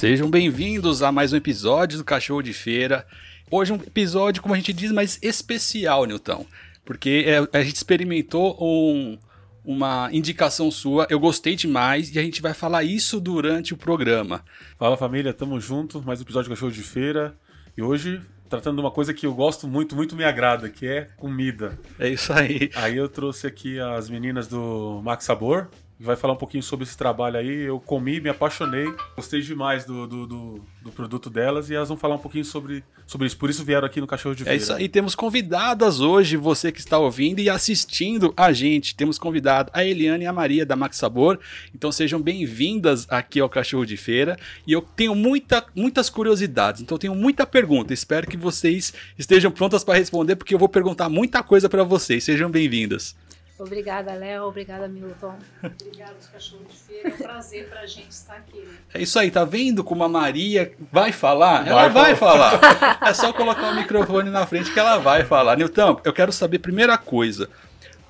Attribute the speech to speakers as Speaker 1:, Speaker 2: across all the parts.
Speaker 1: Sejam bem-vindos a mais um episódio do Cachorro de Feira. Hoje um episódio, como a gente diz, mais especial, Newton. Porque é, a gente experimentou um, uma indicação sua, eu gostei demais e a gente vai falar isso durante o programa.
Speaker 2: Fala família, tamo junto, mais um episódio do Cachorro de Feira. E hoje tratando de uma coisa que eu gosto muito, muito me agrada, que é comida.
Speaker 1: É isso aí.
Speaker 2: Aí eu trouxe aqui as meninas do Max Sabor, vai falar um pouquinho sobre esse trabalho aí. Eu comi, me apaixonei, gostei demais do, do, do, do, produto delas e elas vão falar um pouquinho sobre, sobre isso. Por isso vieram aqui no Cachorro de Feira.
Speaker 1: É isso aí, temos convidadas hoje, você que está ouvindo e assistindo a gente. Temos convidado a Eliane e a Maria da Max Sabor. Então sejam bem-vindas aqui ao Cachorro de Feira. E eu tenho muita, muitas curiosidades, então tenho muita pergunta. Espero que vocês estejam prontas para responder, porque eu vou perguntar muita coisa para vocês. Sejam bem-vindas.
Speaker 3: Obrigada, Léo. Obrigada, Milton. Obrigada, os cachorros de feira. É um prazer pra gente estar aqui. Né?
Speaker 1: É isso aí, tá vendo como a Maria vai falar? Ela vai, falar. falar. é só colocar o microfone na frente que ela vai falar. Nilton, eu quero saber, primeira coisa.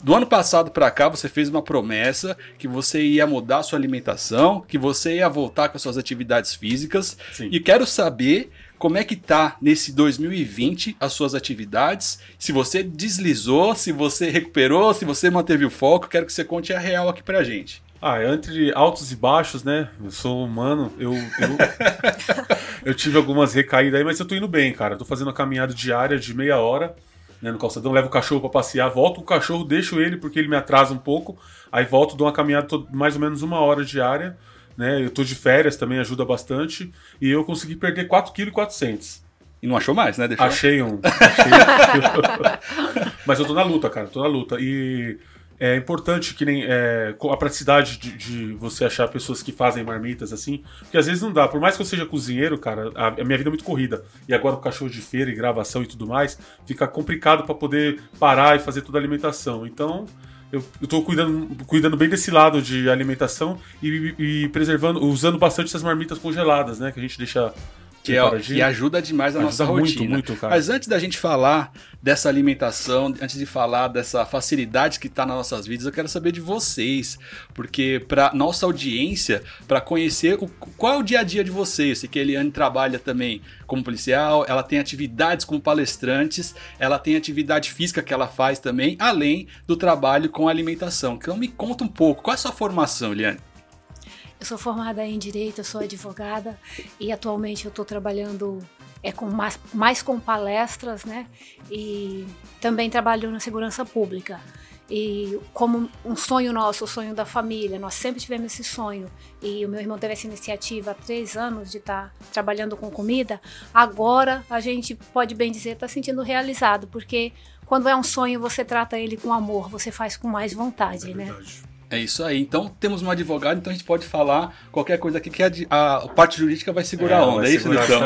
Speaker 1: Do ano passado para cá, você fez uma promessa que você ia mudar a sua alimentação, que você ia voltar com as suas atividades físicas. Sim. E quero saber como é que tá nesse 2020 as suas atividades? Se você deslizou, se você recuperou, se você manteve o foco, quero que você conte a real aqui pra gente.
Speaker 2: Ah, entre altos e baixos, né? Eu sou humano, eu, eu, eu tive algumas recaídas aí, mas eu tô indo bem, cara. Eu tô fazendo uma caminhada diária de meia hora né, no calçadão, levo o cachorro para passear, volto com o cachorro, deixo ele porque ele me atrasa um pouco, aí volto, dou uma caminhada mais ou menos uma hora diária né? Eu tô de férias também, ajuda bastante. E eu consegui perder 4,4 kg.
Speaker 1: E não achou mais, né?
Speaker 2: Deixou... Achei um. Achei... Mas eu tô na luta, cara, tô na luta. E é importante que nem é, a praticidade de, de, você achar pessoas que fazem marmitas assim, porque às vezes não dá. Por mais que eu seja cozinheiro, cara, a, a minha vida é muito corrida. E agora com cachorro de feira e gravação e tudo mais, fica complicado para poder parar e fazer toda a alimentação. Então, eu, estou cuidando, cuidando bem desse lado de alimentação e, e, preservando, usando bastante essas marmitas congeladas, né? Que a gente deixa
Speaker 1: que, é, que ajuda demais a ajuda nossa muito, rotina. Muito, Mas antes da gente falar dessa alimentação, antes de falar dessa facilidade que está nas nossas vidas, eu quero saber de vocês, porque para nossa audiência, para conhecer o, qual é o dia a dia de vocês. Sei que a Eliane trabalha também como policial, ela tem atividades como palestrantes, ela tem atividade física que ela faz também, além do trabalho com alimentação. Então me conta um pouco, qual é a sua formação, Eliane?
Speaker 3: Eu sou formada em Direito, eu sou advogada e atualmente eu estou trabalhando é, com mais, mais com palestras, né? E também trabalho na segurança pública. E como um sonho nosso, o sonho da família, nós sempre tivemos esse sonho. E o meu irmão teve essa iniciativa há três anos de estar tá trabalhando com comida. Agora a gente pode bem dizer está sentindo realizado, porque quando é um sonho você trata ele com amor, você faz com mais vontade, é né?
Speaker 1: É isso aí. Então temos um advogado, então a gente pode falar qualquer coisa aqui que a, a parte jurídica vai segurar é, a onda. É isso, então?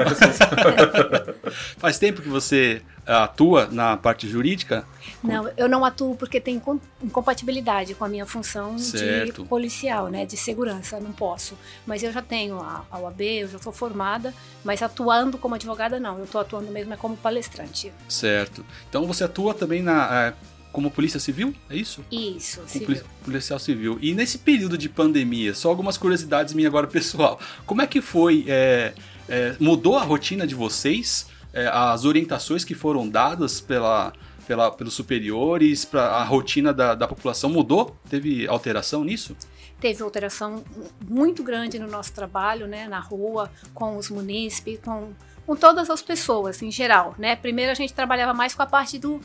Speaker 1: Faz tempo que você atua na parte jurídica?
Speaker 3: Não, eu não atuo porque tem incompatibilidade com a minha função certo. de policial, né, de segurança, não posso. Mas eu já tenho a, a OAB, eu já sou formada, mas atuando como advogada não, eu estou atuando mesmo como palestrante.
Speaker 1: Certo. Então você atua também na é, como polícia civil, é isso?
Speaker 3: Isso,
Speaker 1: civil. policial civil. E nesse período de pandemia, só algumas curiosidades minhas agora pessoal. Como é que foi? É, é, mudou a rotina de vocês? É, as orientações que foram dadas pela, pela, pelos superiores para a rotina da, da população mudou? Teve alteração nisso?
Speaker 3: teve alteração muito grande no nosso trabalho, né, na rua, com os munícipes, com, com todas as pessoas em geral, né? Primeiro a gente trabalhava mais com a parte do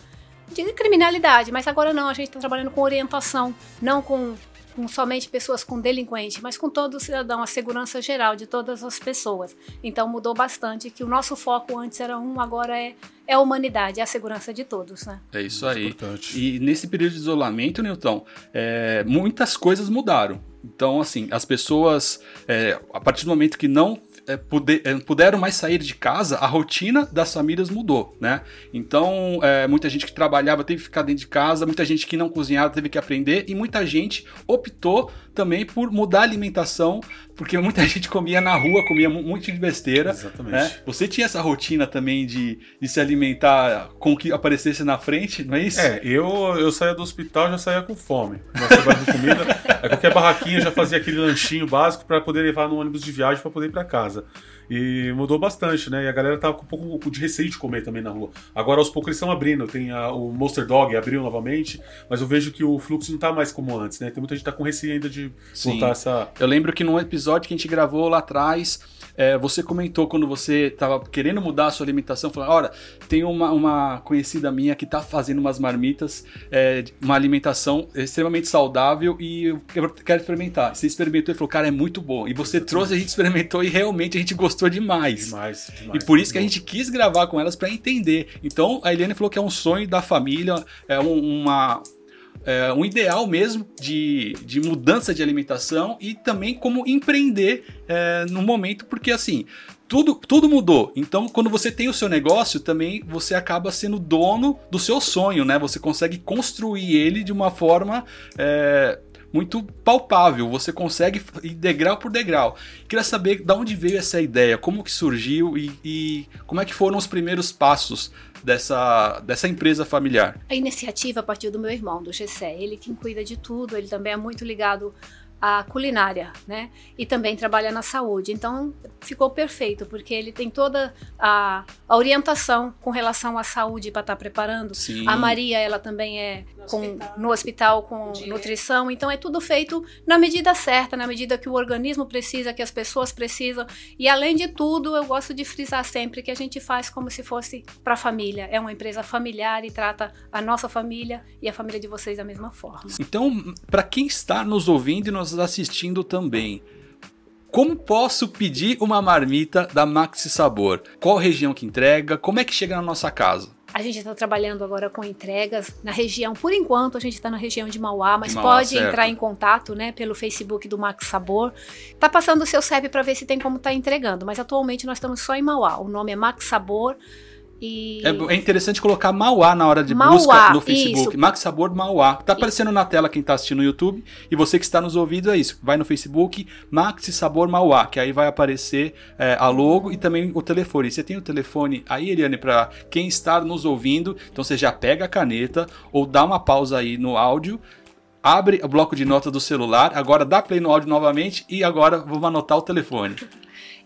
Speaker 3: de criminalidade, mas agora não, a gente está trabalhando com orientação, não com, com somente pessoas com delinquente, mas com todo o cidadão, a segurança geral de todas as pessoas. Então mudou bastante, que o nosso foco antes era um, agora é, é a humanidade, é a segurança de todos, né?
Speaker 1: É isso aí. E nesse período de isolamento, Newton, é, muitas coisas mudaram. Então, assim, as pessoas, é, a partir do momento que não é, puder, é, puderam mais sair de casa, a rotina das famílias mudou, né? Então, é, muita gente que trabalhava teve que ficar dentro de casa, muita gente que não cozinhava teve que aprender, e muita gente optou também por mudar a alimentação, porque muita gente comia na rua, comia muito de besteira. Exatamente. Né? Você tinha essa rotina também de, de se alimentar com o que aparecesse na frente, não é isso?
Speaker 2: É, eu, eu saía do hospital já saía com fome. Nossa, comida, qualquer barraquinha já fazia aquele lanchinho básico para poder levar no ônibus de viagem para poder ir para casa. E mudou bastante, né? E a galera tava com um pouco de receio de comer também na rua. Agora, aos poucos, eles estão abrindo. Tem a, o Monster Dog abriu novamente, mas eu vejo que o fluxo não tá mais como antes, né? Tem muita gente que tá com receio ainda de
Speaker 1: Sim.
Speaker 2: voltar essa.
Speaker 1: Eu lembro que num episódio que a gente gravou lá atrás, é, você comentou quando você estava querendo mudar a sua alimentação, falando, olha, tem uma, uma conhecida minha que está fazendo umas marmitas, é, uma alimentação extremamente saudável e eu quero experimentar. Você experimentou e falou, cara, é muito bom. E você trouxe, a gente experimentou e realmente a gente gostou demais.
Speaker 2: Demais, demais.
Speaker 1: E por isso que a gente quis gravar com elas para entender. Então a Eliane falou que é um sonho da família, é um, uma, é, um ideal mesmo de, de mudança de alimentação e também como empreender é, no momento, porque assim. Tudo, tudo mudou. Então, quando você tem o seu negócio, também você acaba sendo dono do seu sonho, né? Você consegue construir ele de uma forma é, muito palpável. Você consegue ir degrau por degrau. Queria saber de onde veio essa ideia, como que surgiu e, e como é que foram os primeiros passos dessa, dessa empresa familiar?
Speaker 3: A iniciativa partiu do meu irmão, do Gessé. Ele quem cuida de tudo, ele também é muito ligado à culinária, né? E também trabalha na saúde. Então ficou perfeito, porque ele tem toda a, a orientação com relação à saúde para estar tá preparando.
Speaker 1: Sim.
Speaker 3: A Maria, ela também é com,
Speaker 4: hospital.
Speaker 3: no hospital com nutrição. Então é tudo feito na medida certa, na medida que o organismo precisa, que as pessoas precisam. E além de tudo, eu gosto de frisar sempre que a gente faz como se fosse para a família. É uma empresa familiar e trata a nossa família e a família de vocês da mesma forma.
Speaker 1: Então, para quem está nos ouvindo e nos assistindo também, como posso pedir uma marmita da Maxi Sabor? Qual região que entrega? Como é que chega na nossa casa?
Speaker 3: A gente está trabalhando agora com entregas na região, por enquanto a gente está na região de Mauá, mas
Speaker 1: De Mauá,
Speaker 3: pode
Speaker 1: certo.
Speaker 3: entrar em contato, né, pelo Facebook do Max Sabor. Tá passando o seu CEP para ver se tem como estar entregando, mas atualmente nós estamos só em Mauá. O nome é Max Sabor e
Speaker 1: É, é interessante colocar Mauá na hora de
Speaker 3: Mauá,
Speaker 1: busca no Facebook.
Speaker 3: isso.
Speaker 1: Max Sabor Mauá. Tá aparecendo na tela quem tá assistindo no YouTube. E você que está nos ouvindo é isso. Vai no Facebook, Max Sabor Mauá, que aí vai aparecer é, a logo e também o telefone. Você tem o telefone aí, Eliane, para quem está nos ouvindo. Então você já pega a caneta ou dá uma pausa aí no áudio. Abre o bloco de nota do celular, agora dá play no áudio novamente e agora vamos anotar o telefone.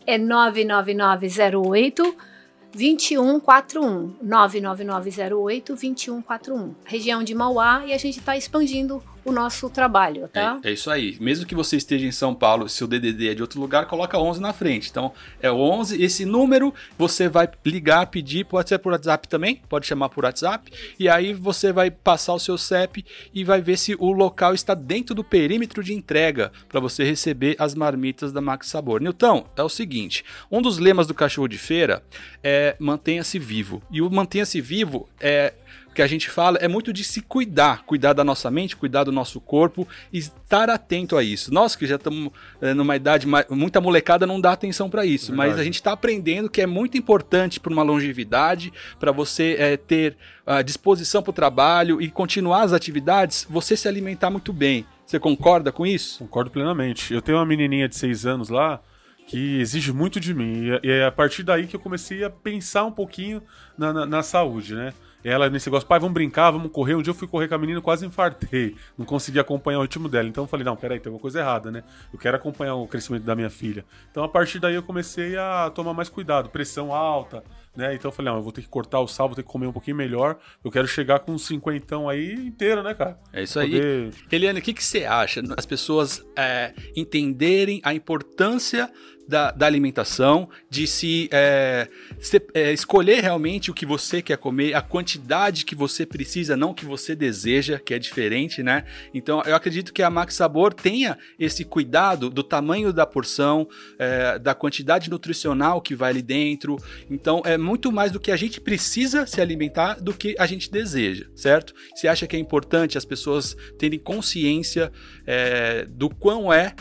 Speaker 3: é 99908 2141 99908 2141 região de Mauá e a gente está expandindo o nosso trabalho, tá?
Speaker 1: É, é isso aí. Mesmo que você esteja em São Paulo, se o DDD é de outro lugar, coloca 11 na frente. Então, é o 11. Esse número você vai ligar, pedir, pode ser por WhatsApp também, pode chamar por WhatsApp. E aí você vai passar o seu CEP e vai ver se o local está dentro do perímetro de entrega para você receber as marmitas da Max Sabor. Nilton, é o seguinte: um dos lemas do cachorro de feira é mantenha-se vivo. E o mantenha-se vivo é que a gente fala é muito de se cuidar, cuidar da nossa mente, cuidar do nosso corpo e estar atento a isso. Nós que já estamos é, numa idade, muita molecada não dá atenção para isso,
Speaker 2: Verdade.
Speaker 1: mas a gente está aprendendo que é muito importante para uma longevidade, para você é, ter a disposição para o trabalho e continuar as atividades, você se alimentar muito bem. Você concorda com isso?
Speaker 2: Concordo plenamente. Eu tenho uma menininha de 6 anos lá que exige muito de mim. E é a partir daí que eu comecei a pensar um pouquinho na, na, na saúde, né? Ela nesse negócio, pai, vamos brincar, vamos correr. Um dia eu fui correr com a menina e quase infartei. Não consegui acompanhar o ritmo dela. Então eu falei, não, peraí, tem alguma coisa errada, né? Eu quero acompanhar o crescimento da minha filha. Então a partir daí eu comecei a tomar mais cuidado. Pressão alta, né? Então eu falei, não, eu vou ter que cortar o sal, vou ter que comer um pouquinho melhor. Eu quero chegar com uns cinquentão aí inteiro, né, cara?
Speaker 1: É isso aí.
Speaker 2: Poder
Speaker 1: Eliane, o que, que você acha? As pessoas é, entenderem a importância da, da alimentação, de se, é, se- é, escolher realmente o que você quer comer, a quantidade que você precisa, não o que você deseja, que é diferente, né? Então eu acredito que a Max Sabor tenha esse cuidado do tamanho da porção, é, da quantidade nutricional que vai ali dentro. Então é muito mais do que a gente precisa se alimentar do que a gente deseja, certo? Você acha que é importante as pessoas terem consciência é, do quão é,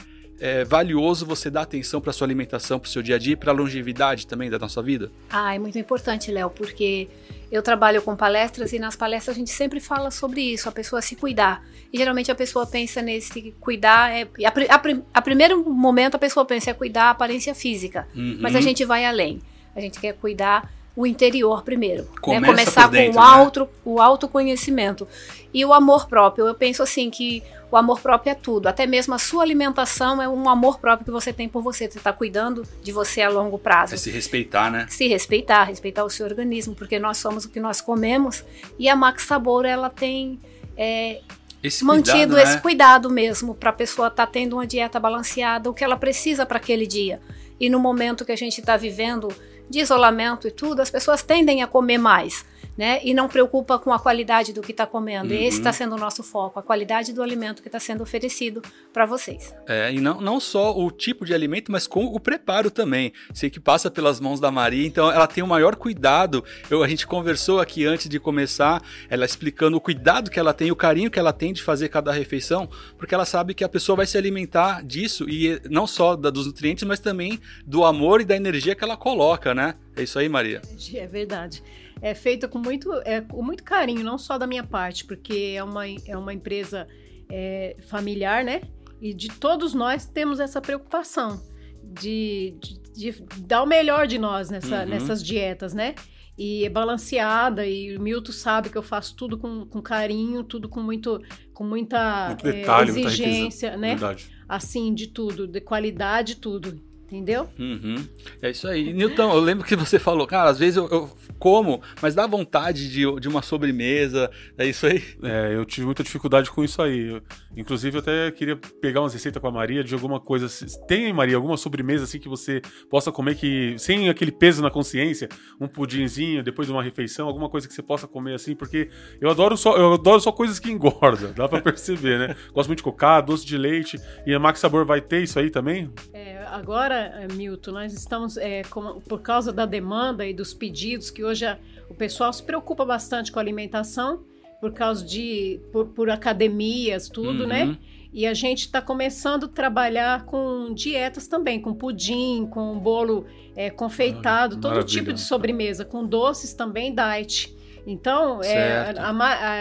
Speaker 1: é, valioso você dar atenção para sua alimentação, para o seu dia a dia e para a longevidade também da nossa vida?
Speaker 3: Ah, é muito importante, Léo, porque eu trabalho com palestras e nas palestras a gente sempre fala sobre isso, a pessoa se cuidar. E geralmente a pessoa pensa nesse cuidar, é, a, a, a primeiro momento a pessoa pensa é cuidar a aparência física, mas a
Speaker 1: Uhum.
Speaker 3: gente vai além. A gente quer cuidar o interior primeiro. Né?
Speaker 1: Começa
Speaker 3: Começar
Speaker 1: por dentro,
Speaker 3: com o,
Speaker 1: né?
Speaker 3: auto, o autoconhecimento. E o amor próprio. Eu penso assim que o amor próprio é tudo. Até mesmo a sua alimentação é um amor próprio que você tem por você. Você está cuidando de você a longo prazo
Speaker 1: É se respeitar, né?
Speaker 3: se respeitar, respeitar o seu organismo, porque nós somos o que nós comemos. E a Max Sabor, ela tem é,
Speaker 1: Esse
Speaker 3: mantido
Speaker 1: cuidado,
Speaker 3: esse
Speaker 1: né?
Speaker 3: cuidado mesmo para a pessoa estar tendo uma dieta balanceada, o que ela precisa para aquele dia. E no momento que a gente está vivendo de isolamento e tudo, as pessoas tendem a comer mais. Né? E não preocupa com a qualidade do que está comendo. E esse
Speaker 1: Uhum.
Speaker 3: está sendo o nosso foco, a qualidade do alimento que está sendo oferecido para vocês.
Speaker 1: É, e não, não só o tipo de alimento, mas com o preparo também. Sei que passa pelas mãos da Maria, então ela tem o maior cuidado. Eu, a gente conversou aqui antes de começar, ela explicando o cuidado que ela tem, o carinho que ela tem de fazer cada refeição, porque ela sabe que a pessoa vai se alimentar disso, e não só da- dos nutrientes, mas também do amor e da energia que ela coloca, né? É isso aí, Maria.
Speaker 4: É verdade. É feita com muito, é, com muito carinho, não só da minha parte, porque é uma, é uma empresa é, familiar, né? E de todos nós temos essa preocupação de, de, de dar o melhor de nós nessa,
Speaker 1: Uhum.
Speaker 4: nessas dietas, né? E é balanceada, e o Milton sabe que eu faço tudo com, com carinho, tudo com muito com muita
Speaker 2: Muito
Speaker 4: é,
Speaker 2: detalhe, muita
Speaker 4: exigência,
Speaker 2: riqueza.
Speaker 4: né?
Speaker 2: Verdade.
Speaker 4: Assim, de tudo, de qualidade, tudo. Entendeu?
Speaker 1: Uhum. É isso aí. Nilton, eu lembro que você falou, cara, às vezes eu, eu como, mas dá vontade de, de uma sobremesa. É isso aí?
Speaker 2: É, eu tive muita dificuldade com isso aí. Eu- inclusive, eu até queria pegar umas receitas com a Maria de alguma coisa. Tem, Maria, alguma sobremesa assim que você possa comer que sem aquele peso na consciência? Um pudinzinho depois de uma refeição, alguma coisa que você possa comer assim? Porque eu adoro só, eu adoro só coisas que engordam, dá pra perceber, né? Gosto muito de cocada, doce de leite. E a Max Sabor vai ter isso aí também?
Speaker 4: É, agora, eh, Milton, nós estamos, é, com- por causa da demanda e dos pedidos, que hoje a- o pessoal se preocupa bastante com a alimentação, por causa de, por, por academias, tudo,
Speaker 1: Uhum.
Speaker 4: né? E a gente está começando a trabalhar com dietas também, com pudim, com bolo é, confeitado,
Speaker 2: Ah,
Speaker 4: todo tipo de sobremesa, com doces também diet. Então, é, a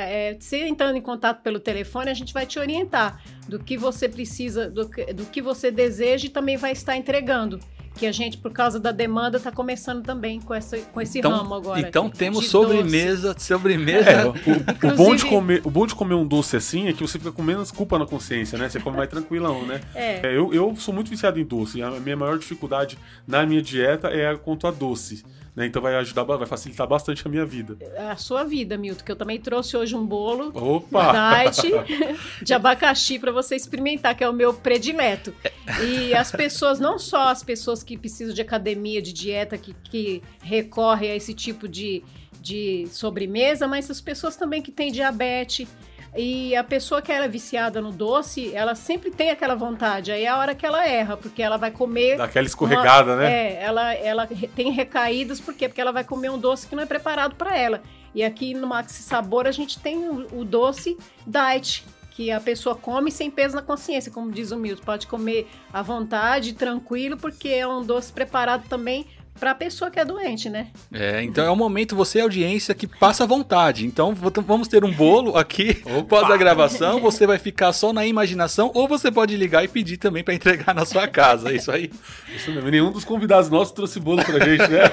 Speaker 4: é, você entrando em contato pelo telefone, a gente vai te orientar do que você precisa, do que, do que você deseja e também vai estar entregando. Que a gente, por causa da demanda, está começando também com, essa, com esse ramo agora.
Speaker 1: então temos
Speaker 4: de
Speaker 1: sobremesa, sobremesa.
Speaker 2: É, o, o bom de comer, o bom de comer um doce assim é que você fica com menos culpa na consciência, né? Você come mais tranquilão, né?
Speaker 4: É.
Speaker 2: É, eu, eu sou muito viciado em doce. A minha maior dificuldade na minha dieta é quanto a doce. Né? Então vai ajudar, vai facilitar bastante a minha vida.
Speaker 4: É a sua vida, Milton, que eu também trouxe hoje um bolo
Speaker 2: Opa!
Speaker 4: diet de abacaxi para você experimentar, que é o meu predileto. E as pessoas, não só as pessoas que precisam de academia, de dieta, que, que recorrem a esse tipo de, de sobremesa, mas as pessoas também que têm diabetes. E a pessoa que ela é viciada no doce, ela sempre tem aquela vontade. Aí é a hora que ela erra, porque ela vai comer
Speaker 2: Daquela escorregada, né?
Speaker 4: é, ela, ela tem recaídas, por quê? Porque ela vai comer um doce que não é preparado para ela. E aqui no Maxi Sabor a gente tem o, o doce diet, que a pessoa come sem peso na consciência, como diz o Milton. Pode comer à vontade, tranquilo, porque é um doce preparado também para a pessoa que é doente, né?
Speaker 1: É, então é o momento, você audiência, que passa à vontade. Então vamos ter um bolo aqui após a gravação. Você vai ficar só na imaginação, ou você pode ligar e pedir também para entregar na sua casa. É isso aí.
Speaker 2: Isso mesmo. Nenhum dos convidados nossos trouxe bolo pra gente, né?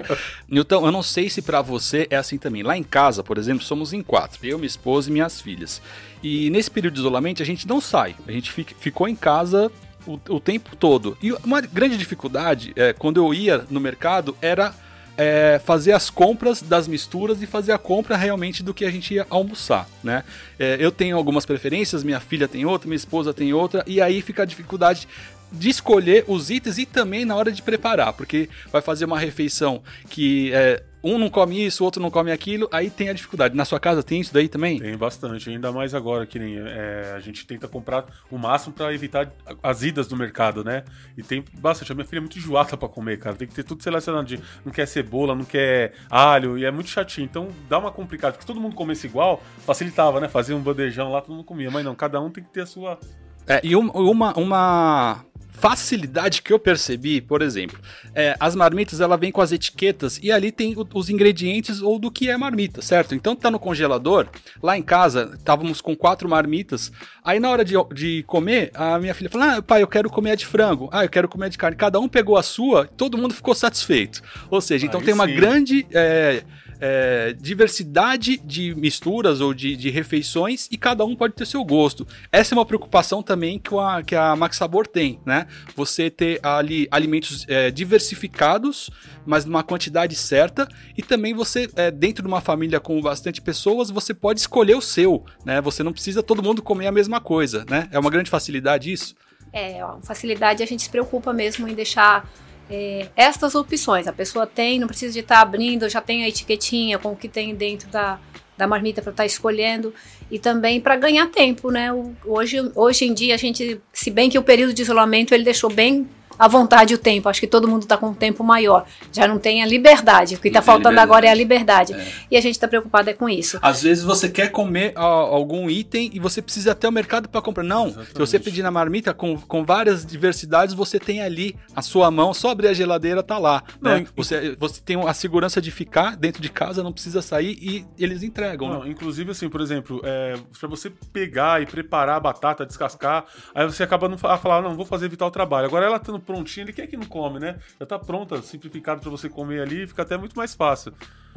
Speaker 1: Nilton, eu não sei se pra você é assim também. Lá em casa, por exemplo, somos em quatro: eu, minha esposa e minhas filhas. E nesse período de isolamento a gente não sai. A gente fica- ficou em casa o, o tempo todo. E uma grande dificuldade, é, quando eu ia no mercado, era é, fazer as compras das misturas e fazer a compra realmente do que a gente ia almoçar, né? É, eu tenho algumas preferências, minha filha tem outra, minha esposa tem outra, e aí fica a dificuldade de escolher os itens e também na hora de preparar, porque vai fazer uma refeição que é, um não come isso, o outro não come aquilo, aí tem a dificuldade. Na sua casa tem isso daí também?
Speaker 2: Tem bastante, ainda mais agora que nem é, a gente tenta comprar o máximo pra evitar as idas do mercado, né? E tem bastante. A minha filha é muito enjoada pra comer, cara. Tem que ter tudo selecionado. De, não quer cebola, não quer alho, e é muito chatinho. Então dá uma complicada. Porque se todo mundo comesse igual, facilitava, né? Fazia um bandejão lá, todo mundo comia. Mas não, cada um tem que ter a sua.
Speaker 1: É, e um- uma, uma facilidade que eu percebi, por exemplo, é, as marmitas ela vem com as etiquetas e ali tem o, os ingredientes ou do que é marmita, certo? Então tá no congelador, lá em casa estávamos com quatro marmitas, aí na hora de, de comer, a minha filha falou, ah pai, eu quero comer a de frango, ah, eu quero comer a de carne, cada um pegou a sua, todo mundo ficou satisfeito. Ou seja, então aí tem uma sim. grande... É, é, diversidade de misturas ou de, de, refeições e cada um pode ter seu gosto. Essa é uma preocupação também que a, que a Max Sabor tem, né? Você ter ali alimentos é, diversificados, mas numa quantidade certa e também você, é, dentro de uma família com bastante pessoas, você pode escolher o seu, né? Você não precisa todo mundo comer a mesma coisa, né? É uma grande facilidade isso?
Speaker 3: É, facilidade a gente se preocupa mesmo em deixar é, estas opções. A pessoa tem, não precisa de estar tá abrindo, já tem a etiquetinha com o que tem dentro da, da marmita para estar tá escolhendo e também para ganhar tempo, né? Hoje, hoje em dia a gente, se bem que o período de isolamento ele deixou bem à vontade o tempo. Acho que todo mundo está com um tempo maior. Já não tem a liberdade. O que está faltando liberdade. agora é a liberdade. É. E a gente está preocupado é com isso.
Speaker 1: Às vezes você quer comer ó, algum item e você precisa até o mercado para comprar. Não. Exatamente. Se você pedir na marmita com, com várias diversidades, você tem ali a sua mão, só abrir a geladeira, tá lá. Não, né? você, você tem a segurança de ficar dentro de casa, não precisa sair e eles entregam.
Speaker 2: Não, né? Inclusive, assim, por exemplo, é, para você pegar e preparar a batata, descascar, aí você acaba não a falar, não, vou fazer evitar o trabalho. Agora ela estando prontinho, ele quer que não come, né? Já tá pronta, simplificado para você comer ali, fica até muito mais fácil.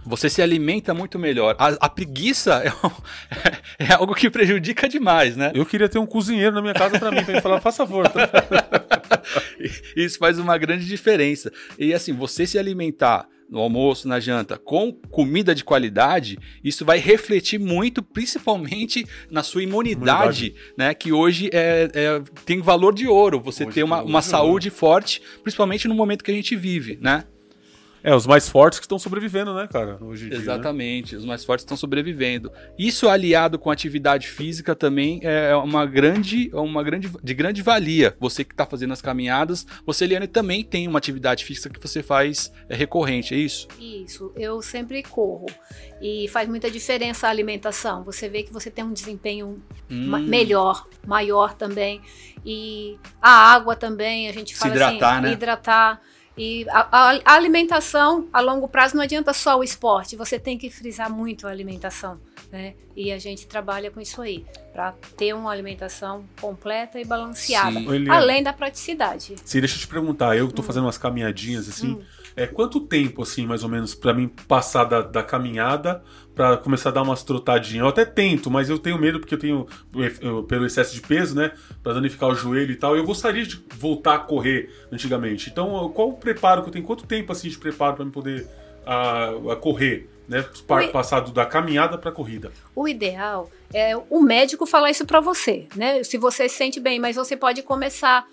Speaker 1: Você se alimenta muito melhor. A, a preguiça é, é, algo que prejudica demais, né?
Speaker 2: Eu queria ter um cozinheiro na minha casa para mim, para ele falar, faça favor. Tá?
Speaker 1: Isso faz uma grande diferença. E assim, você se alimentar no almoço, na janta, com comida de qualidade, isso vai refletir muito, principalmente na sua imunidade, imunidade. né? Que hoje é, é, tem valor de ouro. Você hoje ter uma, uma saúde forte, principalmente no momento que a gente vive, né?
Speaker 2: É, os mais fortes que estão sobrevivendo, né, cara? Hoje em?
Speaker 1: Exatamente, dia, né? os mais fortes estão sobrevivendo. Isso aliado com atividade física também é uma grande, uma grande, de grande valia. Você que está fazendo as caminhadas, você, Eliane, também tem uma atividade física que você faz é, recorrente, é isso?
Speaker 3: Isso, eu sempre corro. E faz muita diferença a alimentação. Você vê que você tem um desempenho hum. melhor, maior também. E a água também, a gente fala
Speaker 1: Se hidratar,
Speaker 3: assim,
Speaker 1: né?
Speaker 3: hidratar e a, a, alimentação, a longo prazo, não adianta só o esporte, você tem que frisar muito a alimentação. Né? E a gente trabalha com isso aí, para ter uma alimentação completa e balanceada, Sim. além da praticidade.
Speaker 2: Sim, deixa eu te perguntar, eu estou hum. fazendo umas caminhadinhas assim. Hum. É, quanto tempo, assim, mais ou menos, para mim passar da, da caminhada para começar a dar umas trotadinhas? Eu até tento, mas eu tenho medo porque eu tenho, eu, pelo excesso de peso, né, para danificar o joelho e tal. Eu gostaria de voltar a correr antigamente. Então, qual o preparo que eu tenho? Quanto tempo, assim, de preparo para me poder a, a correr? Né, passar da caminhada para a corrida.
Speaker 3: O ideal é o médico falar isso para você, né? Se você se sente bem, mas você pode começar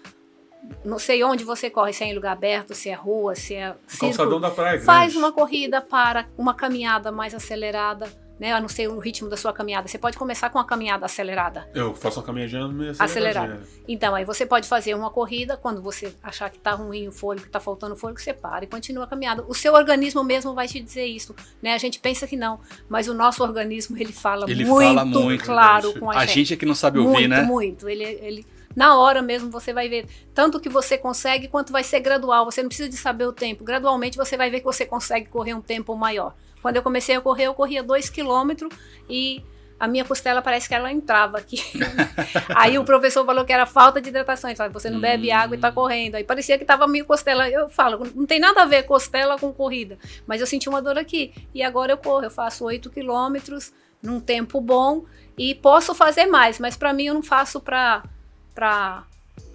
Speaker 3: não sei onde você corre, se é em lugar aberto, se é rua, se é
Speaker 2: Calçadão da praia.
Speaker 3: Faz grande. uma corrida para uma caminhada mais acelerada, né? A não ser o ritmo da sua caminhada. Você pode começar com uma caminhada acelerada.
Speaker 2: Eu faço uma caminhadinha meio
Speaker 3: acelerada. Então, aí você pode fazer uma corrida, quando você achar que tá ruim o fôlego, que tá faltando fôlego, você para e continua a caminhada. O seu organismo mesmo vai te dizer isso, né? A gente pensa que não, mas o nosso organismo, ele fala
Speaker 1: ele
Speaker 3: muito,
Speaker 1: fala muito
Speaker 3: claro com a,
Speaker 1: a gente. A gente é que não sabe ouvir,
Speaker 3: muito,
Speaker 1: né?
Speaker 3: Muito, muito. Ele, ele na hora mesmo você vai ver tanto que você consegue quanto vai ser gradual. Você não precisa de saber o tempo. Gradualmente você vai ver que você consegue correr um tempo maior. Quando eu comecei a correr, eu corria 2 km e a minha costela parece que ela entrava aqui. Aí o professor falou que era falta de hidratação. Ele falou, você não bebe água e está correndo. Aí parecia que estava meio costela. Eu falo, não tem nada a ver costela com corrida. Mas eu senti uma dor aqui. E agora eu corro, eu faço 8 quilômetros num tempo bom e posso fazer mais. Mas para mim eu não faço para para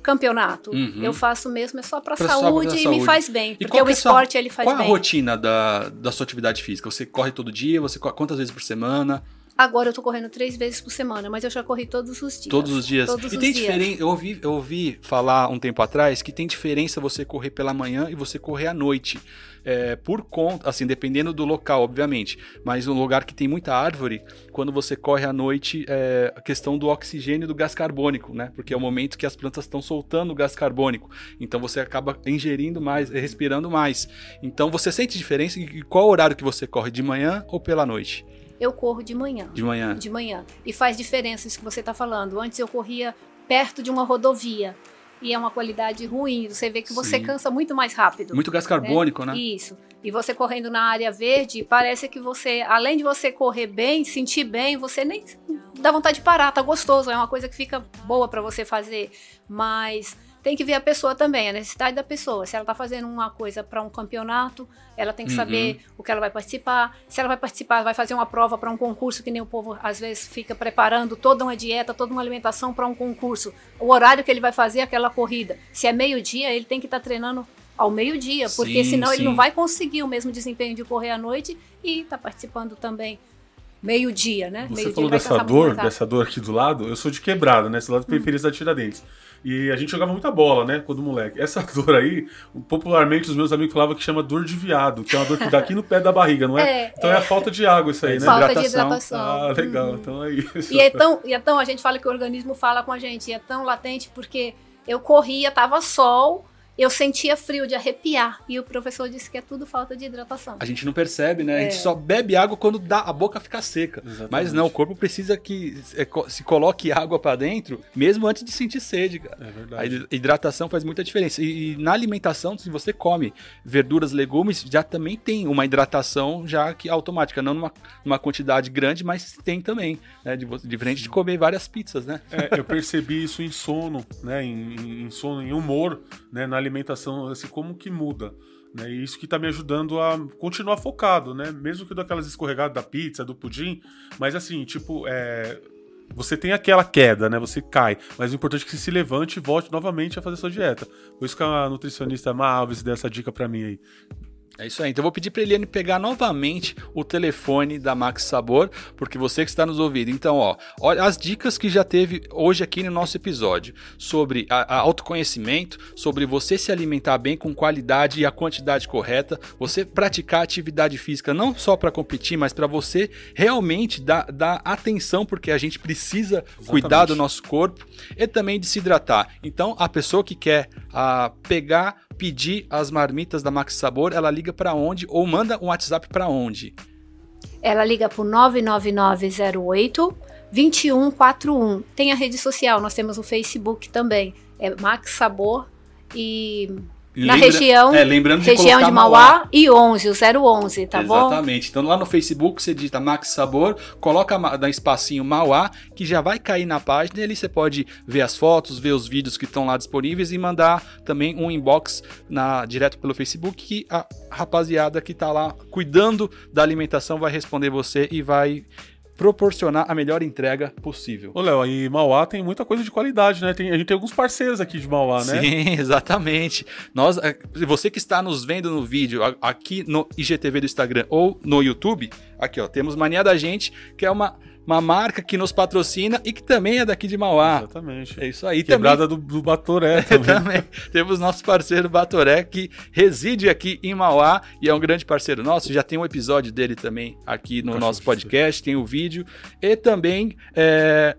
Speaker 3: campeonato. Uhum. Eu faço mesmo, é só para saúde e saúde. me faz bem. E porque o esporte ele faz
Speaker 1: qual
Speaker 3: bem.
Speaker 1: Qual a rotina da, da sua atividade física? Você corre todo dia? Você corre, quantas vezes por semana?
Speaker 3: Agora eu tô correndo três vezes por semana, mas eu já corri todos os dias.
Speaker 1: Todos os dias.
Speaker 3: Todos
Speaker 1: e tem diferença. Eu ouvi, eu ouvi falar um tempo atrás que tem diferença você correr pela manhã e você correr à noite é, por conta, assim, dependendo do local, obviamente, mas um lugar que tem muita árvore, quando você corre à noite, é a questão do oxigênio e do gás carbônico, né? Porque é o momento que as plantas estão soltando o gás carbônico, então você acaba ingerindo mais, respirando mais. Então você sente diferença e qual horário que você corre, de manhã ou pela noite?
Speaker 3: Eu corro de manhã.
Speaker 1: De manhã.
Speaker 3: De manhã. E faz diferença isso que você está falando. Antes eu corria perto de uma rodovia. E é uma qualidade ruim. Você vê que você
Speaker 1: Sim.
Speaker 3: cansa muito mais rápido.
Speaker 1: Muito gás carbônico, né?
Speaker 3: Isso. E você correndo na área verde, parece que você, além de você correr bem, sentir bem, você nem dá vontade de parar, tá gostoso, é uma coisa que fica boa para você fazer, mas tem que ver a pessoa também, a necessidade da pessoa. Se ela tá fazendo uma coisa para um campeonato, ela tem que
Speaker 1: Uhum.
Speaker 3: saber o que ela vai participar. Se ela vai participar, vai fazer uma prova para um concurso, que nem o povo às vezes fica preparando toda uma dieta, toda uma alimentação para um concurso. O horário que ele vai fazer aquela corrida. Se é meio-dia, ele tem que estar treinando ao meio-dia, porque
Speaker 1: Sim,
Speaker 3: senão ele
Speaker 1: sim.
Speaker 3: não vai conseguir o mesmo desempenho de correr à noite e tá participando também meio-dia, né?
Speaker 2: Você
Speaker 3: meio-dia
Speaker 2: falou
Speaker 3: ele
Speaker 2: dessa dor, dessa dor aqui do lado. Eu sou de quebrada, né? Esse lado periferia da Tiradentes. E a gente jogava muita bola, né? Quando moleque. Essa dor aí, popularmente os meus amigos falavam que chama dor de viado, que é uma dor que dá aqui no pé da barriga, não é?
Speaker 3: É,
Speaker 2: então é. a falta de água isso aí, né?
Speaker 3: Falta de
Speaker 1: Hidratação.
Speaker 3: hidratação.
Speaker 2: Ah, legal.
Speaker 3: Uhum.
Speaker 2: Então é isso.
Speaker 3: E é, tão, e é tão, a gente fala que o organismo fala com a gente, e é tão latente porque eu corria, tava sol, eu sentia frio de arrepiar. E o professor disse que é tudo falta de hidratação.
Speaker 1: A gente não percebe, né? A gente
Speaker 3: É.
Speaker 1: só bebe água quando dá, a boca fica seca.
Speaker 2: Exatamente.
Speaker 1: Mas não, o corpo precisa que é, se coloque água pra dentro, mesmo antes de sentir sede, cara.
Speaker 2: É
Speaker 1: A
Speaker 2: verdade.
Speaker 1: hid- hidratação faz muita diferença. E, e na alimentação, se você come verduras, legumes, já também tem uma hidratação já que automática, não numa, numa quantidade grande, mas tem também, né? De, diferente de comer várias pizzas, né?
Speaker 2: É, eu percebi isso em sono, né? Em, em- em sono, em humor, né? Na alimentação, assim, como que muda. Né? E isso que tá me ajudando a continuar focado, né? Mesmo que daquelas escorregadas da pizza, do pudim, mas assim, tipo, é, você tem aquela queda, né? Você cai, mas o importante é que você se levante e volte novamente a fazer sua dieta. Por isso que a nutricionista Ma Alves deu essa dica pra mim aí.
Speaker 1: É isso aí. Então eu vou pedir para Eliane pegar novamente o telefone da Max Sabor, porque você que está nos ouvindo. Então, ó, olha as dicas que já teve hoje aqui no nosso episódio sobre a, a autoconhecimento, sobre você se alimentar bem com qualidade e a quantidade correta, você praticar atividade física não só para competir, mas para você realmente dar, dar atenção, porque a gente precisa cuidar do nosso corpo e também de se hidratar. Então, a pessoa que quer ah, pegar, pedir as marmitas da Max Sabor, ela liga para onde ou manda um WhatsApp para onde?
Speaker 3: Ela liga pro 99908 2141. Tem a rede social, nós temos o Facebook também. É Max Sabor e na
Speaker 1: Lembra-
Speaker 3: região,
Speaker 1: é, lembrando de
Speaker 3: região de Mauá, e 11, o 011, tá bom?
Speaker 1: Exatamente. Então lá no Facebook você digita Max Sabor, coloca dá espacinho Mauá, que já vai cair na página e ali você pode ver as fotos, ver os vídeos que estão lá disponíveis e mandar também um inbox na, direto pelo Facebook que a rapaziada que tá lá cuidando da alimentação vai responder você e vai proporcionar a melhor entrega possível.
Speaker 2: Ô, Léo, e Mauá tem muita coisa de qualidade, né? Tem- a gente tem alguns parceiros aqui de Mauá, né?
Speaker 1: Sim, exatamente. Nós, eh, você que está nos vendo no vídeo aqui no IGTV do Instagram ou no YouTube, aqui ó, temos Mania da Gente, que é uma, uma marca que nos patrocina e que também é daqui de Mauá.
Speaker 2: Exatamente.
Speaker 1: É isso aí.
Speaker 2: Quebrada do, do Batoré
Speaker 1: também,
Speaker 2: também.
Speaker 1: também temos nosso parceiro Batoré, que reside aqui em Mauá e é um grande parceiro nosso. Já tem um episódio dele também aqui no nosso podcast, tem o vídeo. E também é,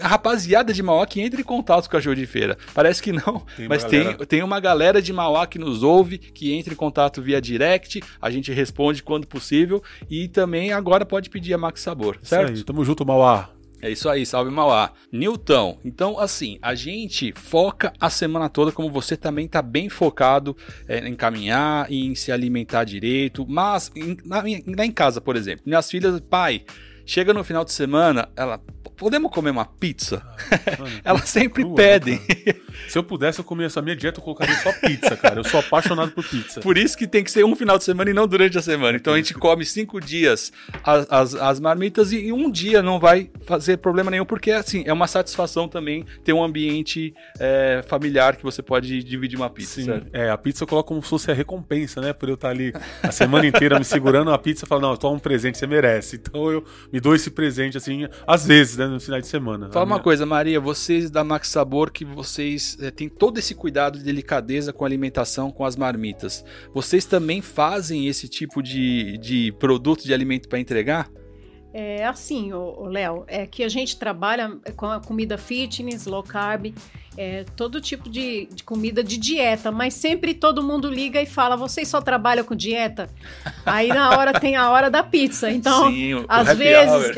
Speaker 1: rapaziada de Mauá que entra em contato com a Show de Feira. Parece que não,
Speaker 2: Tem
Speaker 1: mas tem, tem uma galera de Mauá que nos ouve, que entra em contato via direct, a gente responde quando possível e também agora pode pedir a Max Sabor,
Speaker 2: Isso
Speaker 1: certo?
Speaker 2: aí, tamo junto, Mauá.
Speaker 1: É isso aí, salve Mauá. Newton, então assim, a gente foca a semana toda, como você também tá bem focado é, em caminhar, em se alimentar direito, mas em, na, em casa, por exemplo, minhas filhas, pai, chega no final de semana, ela, podemos comer uma pizza?
Speaker 2: Mano,
Speaker 1: Elas sempre
Speaker 2: crua,
Speaker 1: pedem.
Speaker 2: cara. Se eu pudesse, eu comia essa minha dieta, eu colocaria só pizza, cara. Eu sou apaixonado por pizza.
Speaker 1: Por isso que tem que ser um final de semana e não durante a semana. Então a gente come cinco dias as, as, as marmitas e um dia não vai fazer problema nenhum, porque assim, é uma satisfação também ter um ambiente é, familiar que você pode dividir uma pizza.
Speaker 2: Sim,
Speaker 1: certo?
Speaker 2: é, a pizza eu coloco como se fosse a recompensa, né? Por eu estar ali a semana inteira me segurando a pizza e falo, não, toma um presente, você merece. Então eu me dou esse presente, assim, às vezes, né, no final de semana.
Speaker 1: Fala uma
Speaker 2: minha-
Speaker 1: coisa, Maria, vocês da Max Sabor, que vocês é, têm todo esse cuidado e delicadeza com a alimentação, com as marmitas. Vocês também fazem esse tipo de, de produto de alimento para entregar?
Speaker 4: É assim, Léo, é que a gente trabalha com a comida fitness, low carb, é, todo tipo de, de, comida de dieta, mas sempre todo mundo liga e fala: vocês só trabalham com dieta? Aí na hora tem a hora da pizza. Então, Sim, às vezes.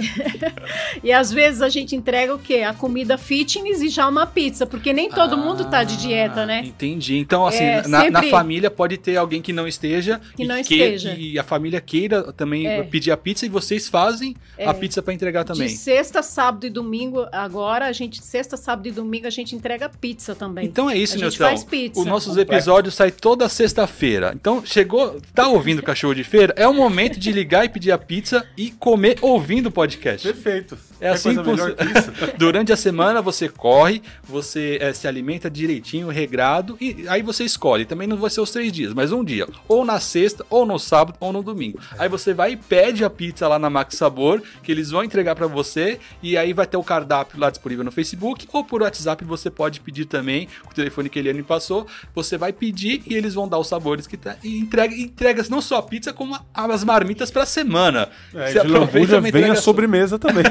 Speaker 4: e às vezes a gente entrega o quê? A comida fitness e já uma pizza, porque nem todo ah, mundo tá de dieta, né?
Speaker 1: Entendi. Então, assim, é, na, na, família pode ter alguém que não esteja
Speaker 4: que não que, esteja.
Speaker 1: e a família queira também é. pedir a pizza e vocês fazem a é. pizza para entregar também.
Speaker 4: De sexta, sábado e domingo, agora a gente, sexta, sábado e domingo, a gente entrega pizza também.
Speaker 1: Então é isso, Nilton. faz pizza. Os nossos episódios saem toda sexta-feira. Então, chegou, tá ouvindo o Cachorro de Feira? É o momento de ligar e pedir a pizza e comer ouvindo o podcast.
Speaker 2: Perfeito.
Speaker 1: É assim que Durante a semana você corre, você é, se alimenta direitinho, regrado, e aí você escolhe. Também não vai ser os três dias, mas um dia. Ou na sexta, ou no sábado, ou no domingo. Aí você vai e pede a pizza lá na Max Sabor, que eles vão entregar para você, e aí vai ter o cardápio lá disponível no Facebook, ou por WhatsApp você pode pedir também, com o telefone que ele me passou. Você vai pedir e eles vão dar os sabores que tá. E entrega, entrega não só a pizza, como as marmitas pra semana.
Speaker 2: É, você aproveita e vem a sobremesa também.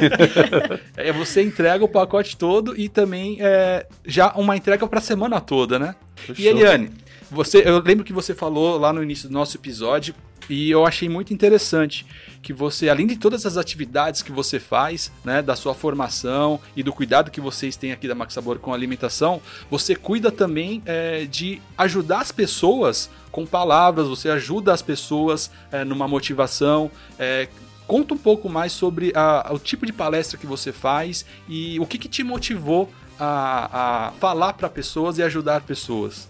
Speaker 1: é, você entrega o pacote todo e também é, já uma entrega para a semana toda, né? Fechou. E Eliane, você, eu lembro que você falou lá no início do nosso episódio e eu achei muito interessante que você, além de todas as atividades que você faz, né, da sua formação e do cuidado que vocês têm aqui da Max Sabor com a alimentação, você cuida também é, de ajudar as pessoas com palavras, você ajuda as pessoas é, numa motivação, é, Conta um pouco mais sobre a, o tipo de palestra que você faz e o que, que te motivou a, a falar para pessoas e ajudar pessoas.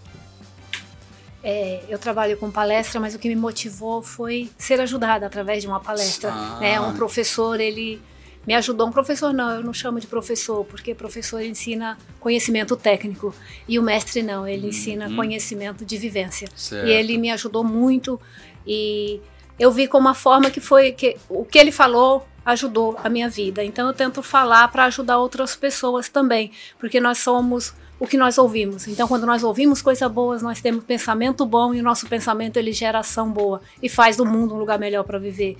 Speaker 3: É, eu trabalho com palestra, mas o que me motivou foi ser ajudada através de uma palestra. Ah. Né? Um professor, ele me ajudou. Um professor não, eu não chamo de professor, porque professor ensina conhecimento técnico e o mestre não, ele ensina uhum. conhecimento de vivência. Certo. E ele me ajudou muito e eu vi como uma forma que foi que o que ele falou ajudou a minha vida. Então eu tento falar para ajudar outras pessoas também, porque nós somos o que nós ouvimos. Então quando nós ouvimos coisas boas, nós temos pensamento bom e o nosso pensamento ele gera ação boa e faz do mundo um lugar melhor para viver.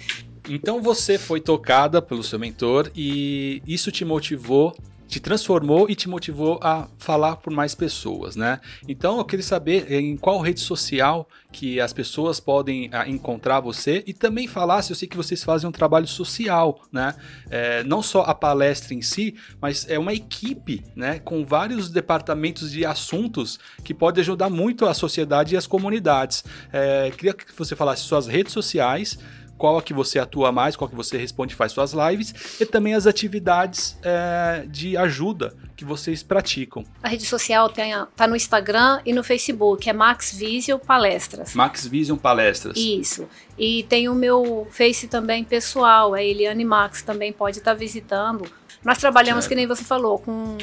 Speaker 1: Então você foi tocada pelo seu mentor e isso te motivou te transformou e te motivou a falar por mais pessoas, né? Então eu queria saber em qual rede social que as pessoas podem ah, encontrar você e também falar se eu sei que vocês fazem um trabalho social, né? É, não só a palestra em si, mas é uma equipe, né? Com vários departamentos de assuntos que pode ajudar muito a sociedade e as comunidades. É, queria que você falasse suas redes sociais qual que você atua mais, qual que você responde faz suas lives e também as atividades é, de ajuda que vocês praticam.
Speaker 3: A rede social tem, tá no Instagram e no Facebook, é Max Vision Palestras.
Speaker 1: Max Vision Palestras.
Speaker 3: Isso. E tem o meu Face também pessoal, é Eliane Max, também pode estar tá visitando. Nós trabalhamos, certo. que nem você falou, com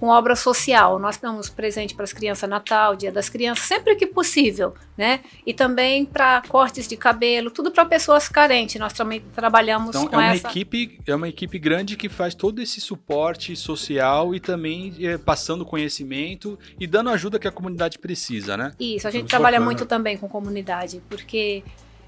Speaker 3: com obra social. Nós damos presente para as crianças Natal, Dia das Crianças, sempre que possível, né? E também para cortes de cabelo, tudo para pessoas carentes. Nós também trabalhamos
Speaker 1: então,
Speaker 3: com
Speaker 1: é uma
Speaker 3: essa...
Speaker 1: equipe é uma equipe grande que faz todo esse suporte social e também é, passando conhecimento e dando ajuda que a comunidade precisa, né?
Speaker 3: Isso, a gente trabalha bacana. muito também com comunidade, porque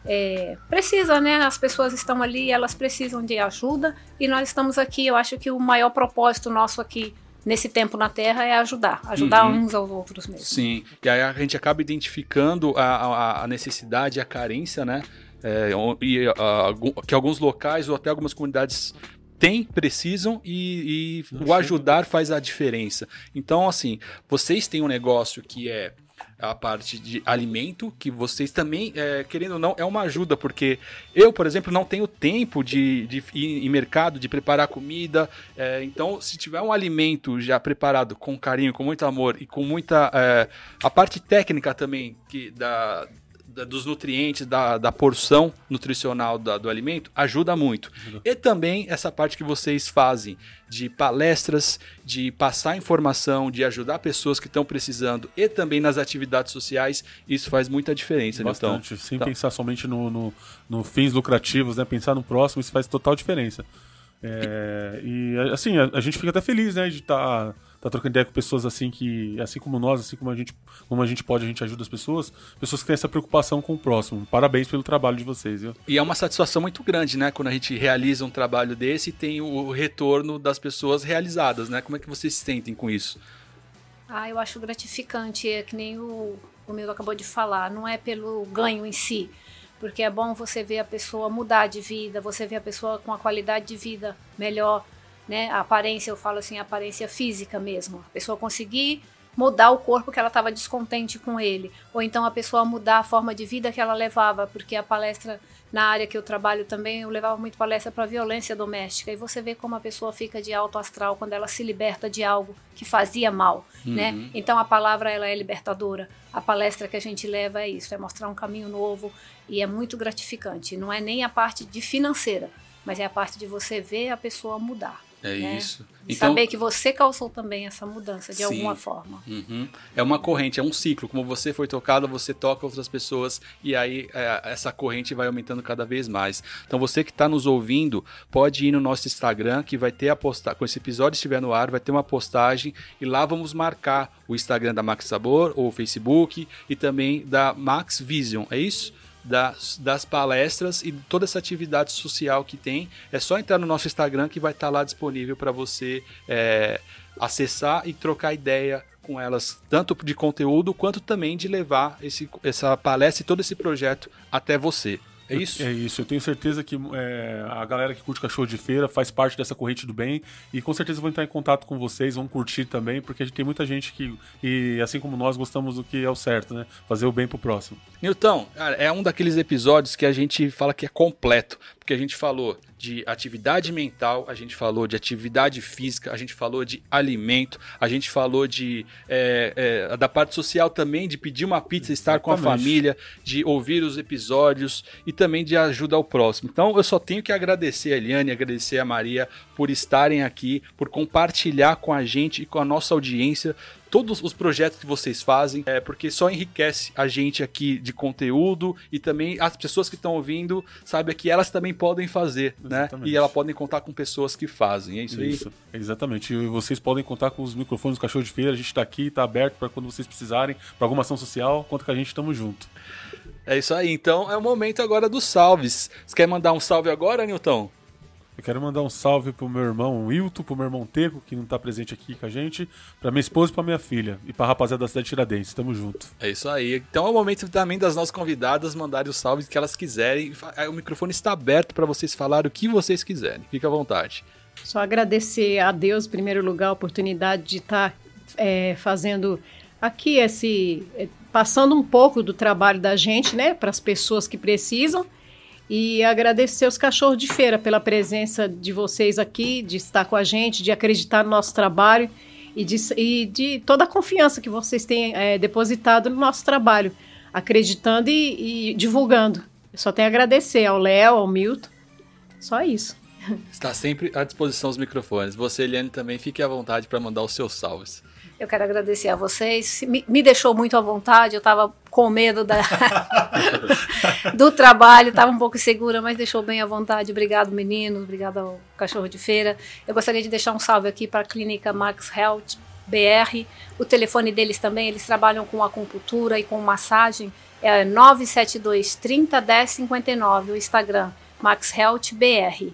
Speaker 3: é, precisa, né? As pessoas estão ali, elas precisam de ajuda e nós estamos aqui. Eu acho que o maior propósito nosso aqui nesse tempo na Terra é ajudar, ajudar uhum. uns aos outros mesmo.
Speaker 1: Sim, e aí a gente acaba identificando a, a, a necessidade, a carência, né? É, e, a, que alguns locais ou até algumas comunidades têm, precisam e, e o ajudar faz a diferença. Então, assim, vocês têm um negócio que é a parte de alimento, que vocês também, é, querendo ou não, é uma ajuda, porque eu, por exemplo, não tenho tempo de, de ir em mercado, de preparar comida. É, então, se tiver um alimento já preparado com carinho, com muito amor e com muita. É, a parte técnica também que da, dos nutrientes, da, da porção nutricional da, do alimento, ajuda muito. E também essa parte que vocês fazem de palestras, de passar informação, de ajudar pessoas que estão precisando e também nas atividades sociais, isso faz muita diferença.
Speaker 2: Bastante,
Speaker 1: então,
Speaker 2: sem então. pensar somente no, no, no fins lucrativos, né? pensar no próximo, isso faz total diferença. É, e assim, a, a, gente fica até feliz, né, de estar tá, tá trocando ideia com pessoas assim que, assim como nós, assim como a gente, como a gente pode, a gente ajuda as pessoas, pessoas que têm essa preocupação com o próximo. Parabéns pelo trabalho de vocês, viu?
Speaker 1: E é uma satisfação muito grande, né, quando a gente realiza um trabalho desse e tem o retorno das pessoas realizadas, né? Como é que vocês se sentem com isso?
Speaker 3: Ah, eu acho gratificante, é que nem o, o meu acabou de falar, não é pelo ganho em si, porque é bom você ver a pessoa mudar de vida, você ver a pessoa com a qualidade de vida melhor, né? A aparência, eu falo assim, a aparência física mesmo. A pessoa conseguir mudar o corpo que ela estava descontente com ele, ou então a pessoa mudar a forma de vida que ela levava, porque a palestra na área que eu trabalho também, eu levava muito palestra para violência doméstica, e você vê como a pessoa fica de alto astral quando ela se liberta de algo que fazia mal, né? uhum. né? Então a palavra ela é libertadora. A palestra que a gente leva é isso, é mostrar um caminho novo e é muito gratificante. Não é nem a parte de financeira, mas é a parte de você ver a pessoa mudar.
Speaker 1: É né? isso.
Speaker 3: Então, saber que você causou também essa mudança de sim. alguma forma.
Speaker 1: Uhum. É uma corrente, é um ciclo. Como você foi tocado, você toca outras pessoas e aí é, essa corrente vai aumentando cada vez mais. Então você que está nos ouvindo, pode ir no nosso Instagram que vai ter a postagem. Quando esse episódio estiver no ar, vai ter uma postagem e lá vamos marcar o Instagram da Max Sabor ou o Facebook e também da Max Vision. É isso? Das, das palestras e toda essa atividade social que tem. É só entrar no nosso Instagram que vai estar lá disponível para você é, acessar e trocar ideia com elas, tanto de conteúdo quanto também de levar esse, essa palestra e todo esse projeto até você. É isso?
Speaker 2: É isso. Eu tenho certeza que é, a galera que curte cachorro de feira faz parte dessa corrente do bem e com certeza vão entrar em contato com vocês, vão curtir também, porque a gente tem muita gente que, e assim como nós, gostamos do que é o certo, né? Fazer o bem pro próximo.
Speaker 1: Nilton, é um daqueles episódios que a gente fala que é completo, porque a gente falou de atividade mental, a gente falou de atividade física, a gente falou de alimento, a gente falou de é, é, da parte social também, de pedir uma pizza, estar com a família, de ouvir os episódios e também de ajuda ao próximo. Então eu só tenho que agradecer a Eliane, agradecer a Maria por estarem aqui, por compartilhar com a gente e com a nossa audiência todos os projetos que vocês fazem, é, porque só enriquece a gente aqui de conteúdo e também as pessoas que estão ouvindo sabem que elas também podem fazer, né? exatamente. né? E elas podem contar com pessoas que fazem, é isso, isso
Speaker 2: aí? Exatamente. E vocês podem contar com os microfones do Cachorro de Feira, a gente está aqui, está aberto para quando vocês precisarem, para alguma ação social, conta com a gente, estamos junto.
Speaker 1: É isso aí, então é o momento agora dos salves. Você quer mandar um salve agora, Newton?
Speaker 2: Eu quero mandar um salve pro meu irmão Wilton, pro meu irmão Teco, que não tá presente aqui com a gente, pra minha esposa e pra minha filha, e pra rapaziada da cidade de Tiradentes. Tamo junto.
Speaker 1: É isso aí. Então é o momento também das nossas convidadas mandarem os salves que elas quiserem. O microfone está aberto para vocês falarem o que vocês quiserem. Fique à vontade.
Speaker 4: Só agradecer a Deus, em primeiro lugar, a oportunidade de estar tá, é, fazendo aqui esse. É, passando um pouco do trabalho da gente, né, para as pessoas que precisam e agradecer os cachorros de feira pela presença de vocês aqui, de estar com a gente, de acreditar no nosso trabalho e de, e de toda a confiança que vocês têm é, depositado no nosso trabalho, acreditando e, e divulgando. Eu só tenho a agradecer ao Léo, ao Milton, só isso.
Speaker 1: Está sempre à disposição os microfones. Você, Eliane, também fique à vontade para mandar os seus salves.
Speaker 3: Eu quero agradecer a vocês. Me, me deixou muito à vontade. Eu estava com medo da, do trabalho, estava um pouco insegura, mas deixou bem à vontade. Obrigado, meninos. Obrigado ao Cachorro de Feira. Eu gostaria de deixar um salve aqui para a Clínica Max Health BR. O telefone deles também, eles trabalham com acupuntura e com massagem. É 972 30 10 59. O Instagram, Max Health BR.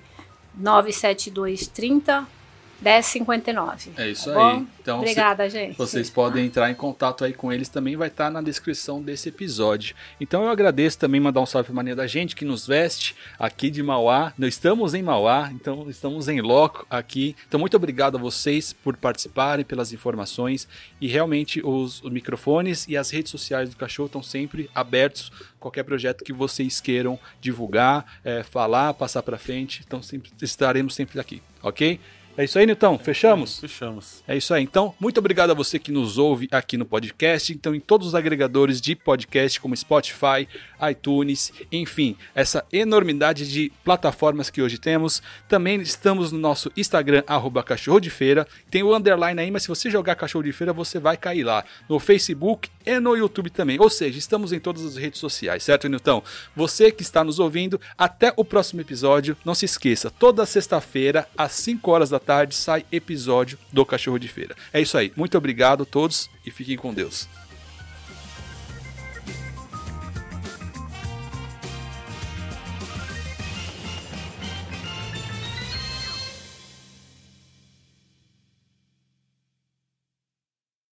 Speaker 3: 972 30 1059.
Speaker 1: É isso
Speaker 3: tá
Speaker 1: aí. Então,
Speaker 3: Obrigada,
Speaker 1: se,
Speaker 3: gente.
Speaker 1: Vocês podem entrar em contato aí com eles também, vai estar na descrição desse episódio. Então eu agradeço também mandar um salve para mania da gente que nos veste aqui de Mauá. Nós estamos em Mauá, então estamos em loco aqui. Então muito obrigado a vocês por participarem, pelas informações e realmente os, os microfones e as redes sociais do cachorro estão sempre abertos. Qualquer projeto que vocês queiram divulgar, é, falar, passar para frente, então sempre, estaremos sempre aqui, ok? É isso aí, Nilton? Fechamos?
Speaker 2: Fechamos.
Speaker 1: É isso aí. Então, muito obrigado a você que nos ouve aqui no podcast. Então, em todos os agregadores de podcast, como Spotify, iTunes, enfim, essa enormidade de plataformas que hoje temos. Também estamos no nosso Instagram, arroba Cachorro de Feira. Tem o underline aí, mas se você jogar Cachorro de Feira, você vai cair lá. No Facebook e no YouTube também. Ou seja, estamos em todas as redes sociais, certo, Nilton? Você que está nos ouvindo, até o próximo episódio. Não se esqueça, toda sexta-feira, às 5 horas da tarde sai episódio do Cachorro de Feira. É isso aí. Muito obrigado a todos e fiquem com Deus.